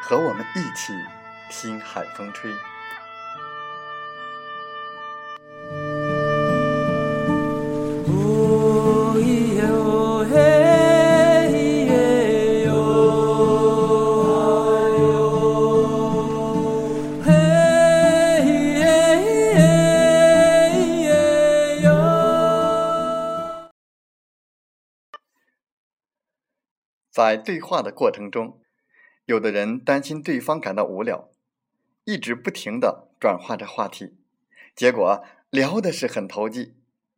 和我们一起听海风吹。在对话的过程中。有的人担心对方感到无聊，一直不停的转化着话题，结果聊的是很投机，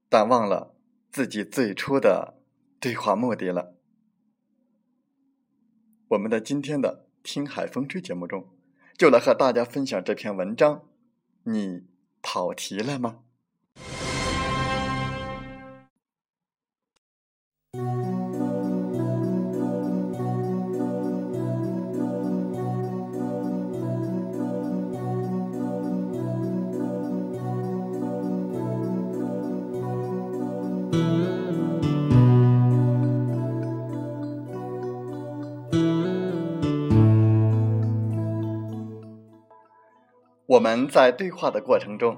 但忘了自己最初的对话目的了。我们的今天的听海风吹节目中，就来和大家分享这篇文章。你跑题了吗？我们在对话的过程中，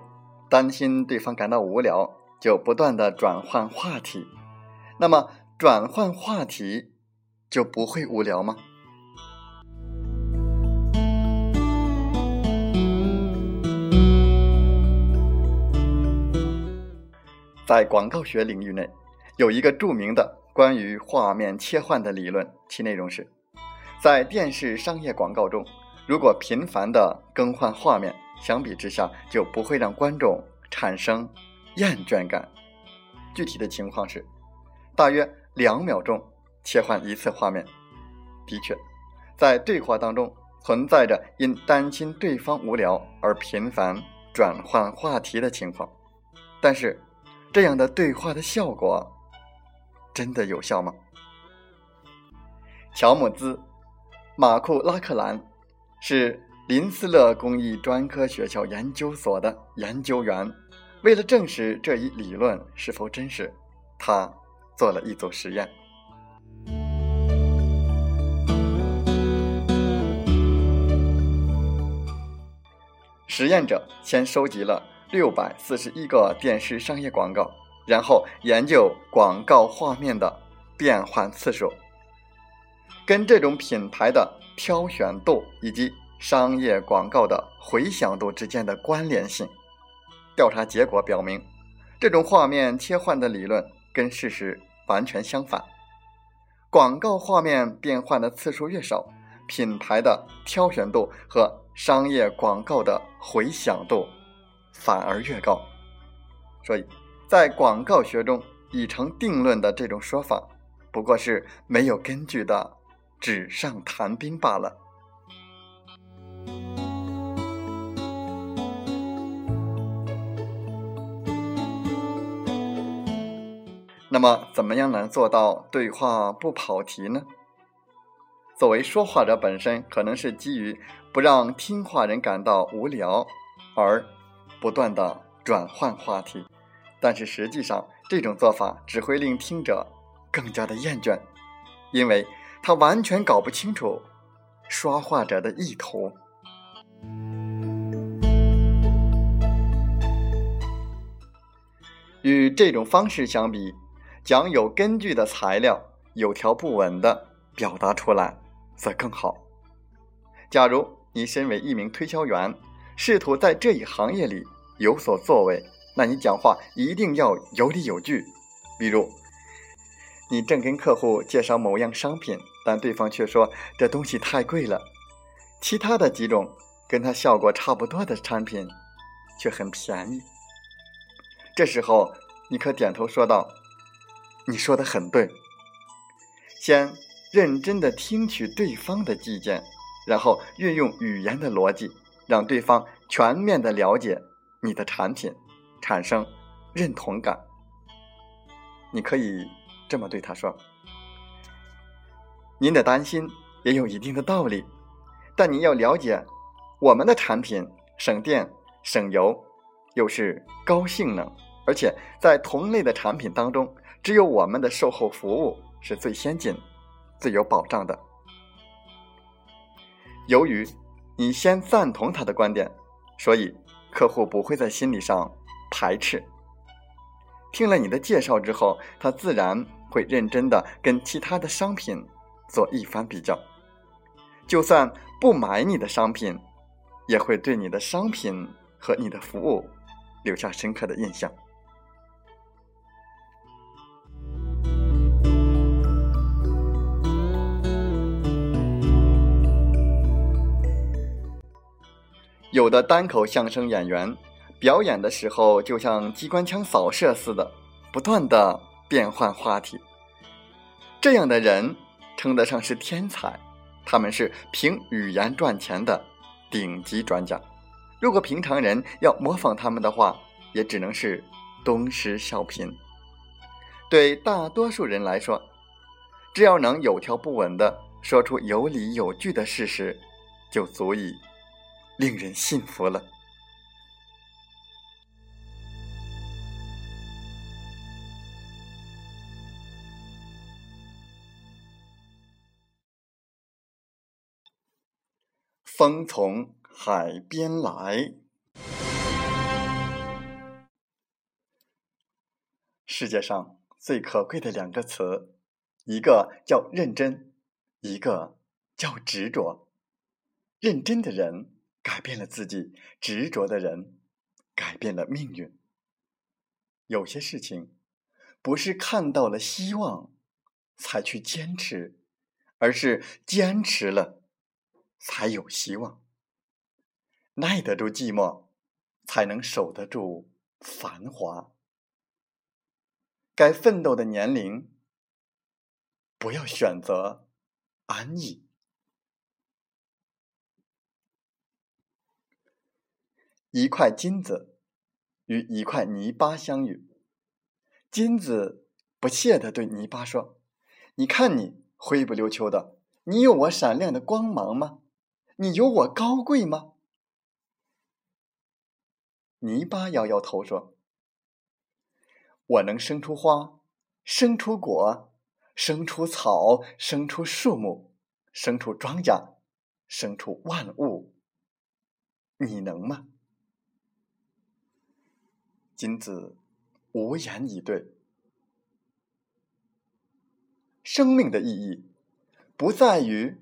担心对方感到无聊，就不断的转换话题。那么，转换话题就不会无聊吗？在广告学领域内，有一个著名的关于画面切换的理论，其内容是：在电视商业广告中，如果频繁的更换画面。相比之下，就不会让观众产生厌倦感。具体的情况是，大约两秒钟切换一次画面。的确，在对话当中存在着因担心对方无聊而频繁转换话题的情况。但是，这样的对话的效果真的有效吗？乔姆兹·马库拉克兰是。林斯勒工艺专科学校研究所的研究员，为了证实这一理论是否真实，他做了一组实验。实验者先收集了六百四十一个电视商业广告，然后研究广告画面的变换次数，跟这种品牌的挑选度以及。商业广告的回响度之间的关联性，调查结果表明，这种画面切换的理论跟事实完全相反。广告画面变换的次数越少，品牌的挑选度和商业广告的回响度反而越高。所以，在广告学中已成定论的这种说法，不过是没有根据的纸上谈兵罢了。那么，怎么样能做到对话不跑题呢？作为说话者本身，可能是基于不让听话人感到无聊而不断的转换话题，但是实际上这种做法只会令听者更加的厌倦，因为他完全搞不清楚说话者的意图。与这种方式相比，讲有根据的材料，有条不紊的表达出来，则更好。假如你身为一名推销员，试图在这一行业里有所作为，那你讲话一定要有理有据。比如，你正跟客户介绍某样商品，但对方却说这东西太贵了，其他的几种跟它效果差不多的产品却很便宜。这时候，你可点头说道：“你说的很对。”先认真的听取对方的意见，然后运用语言的逻辑，让对方全面的了解你的产品，产生认同感。你可以这么对他说：“您的担心也有一定的道理，但您要了解，我们的产品省电省油，又是高性能，而且在同类的产品当中，只有我们的售后服务是最先进、最有保障的。由于你先赞同他的观点，所以客户不会在心理上排斥。”听了你的介绍之后，他自然会认真的跟其他的商品做一番比较。就算不买你的商品，也会对你的商品和你的服务留下深刻的印象。有的单口相声演员。表演的时候，就像机关枪扫射似的，不断的变换话题。这样的人称得上是天才，他们是凭语言赚钱的顶级专家。如果平常人要模仿他们的话，也只能是东施效颦。对大多数人来说，只要能有条不紊的说出有理有据的事实，就足以令人信服了。风从海边来。世界上最可贵的两个词，一个叫认真，一个叫执着。认真的人改变了自己，执着的人改变了命运。有些事情不是看到了希望才去坚持，而是坚持了。才有希望，耐得住寂寞，才能守得住繁华。该奋斗的年龄，不要选择安逸。一块金子与一块泥巴相遇，金子不屑的对泥巴说：“你看你灰不溜秋的，你有我闪亮的光芒吗？”你有我高贵吗？泥巴摇摇头说：“我能生出花，生出果，生出草，生出树木，生出庄稼，生出万物。你能吗？”金子无言以对。生命的意义不在于。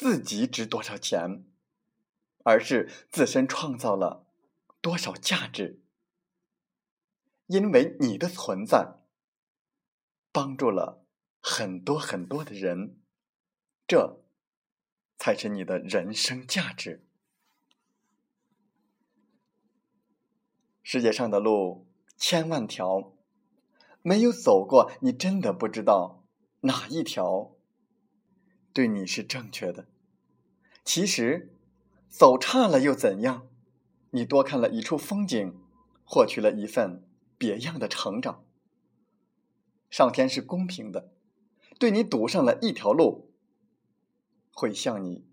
自己值多少钱，而是自身创造了多少价值。因为你的存在，帮助了很多很多的人，这才是你的人生价值。世界上的路千万条，没有走过，你真的不知道哪一条。对你是正确的，其实走差了又怎样？你多看了一处风景，获取了一份别样的成长。上天是公平的，对你堵上了一条路，会向你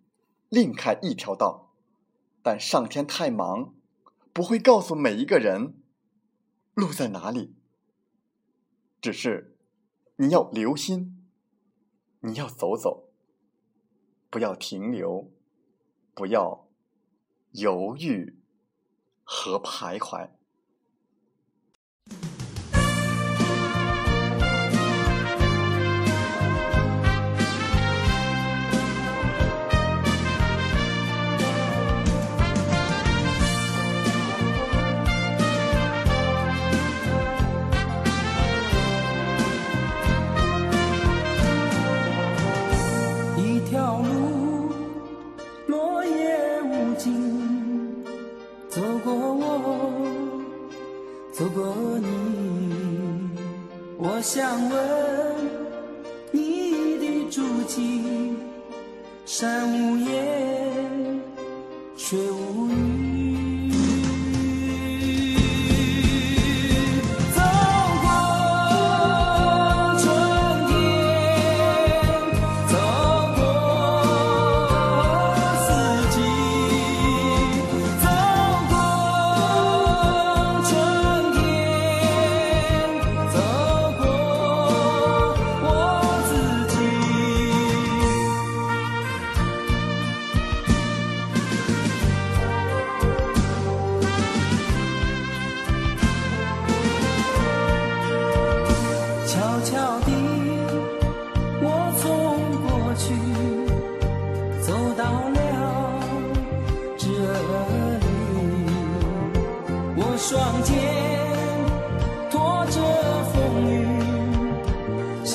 另开一条道。但上天太忙，不会告诉每一个人路在哪里，只是你要留心，你要走走，不要停留，不要犹豫和徘徊。